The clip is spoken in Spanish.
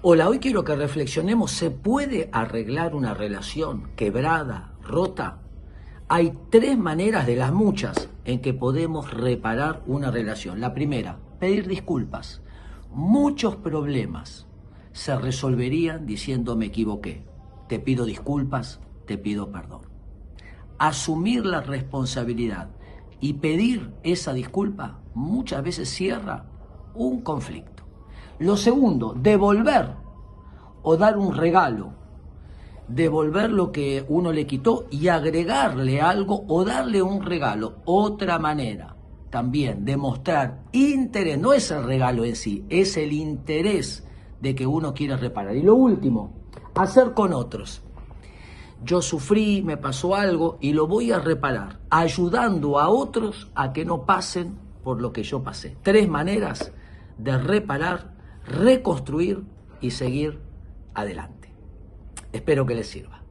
Hola, hoy quiero que reflexionemos, ¿se puede arreglar una relación quebrada, rota? Hay tres maneras de las muchas en que podemos reparar una relación. La primera, pedir disculpas. Muchos problemas se resolverían diciendo me equivoqué, te pido disculpas, te pido perdón. Asumir la responsabilidad y pedir esa disculpa muchas veces cierra un conflicto. Lo segundo, devolver o dar un regalo. Devolver lo que uno le quitó y agregarle algo o darle un regalo. Otra manera también demostrar interés, no es el regalo en sí, es el interés de que uno quiere reparar. Y lo último, hacer con otros. Yo sufrí, me pasó algo y lo voy a reparar, ayudando a otros a que no pasen por lo que yo pasé. Tres maneras de reparar, reconstruir y seguir adelante. Espero que les sirva.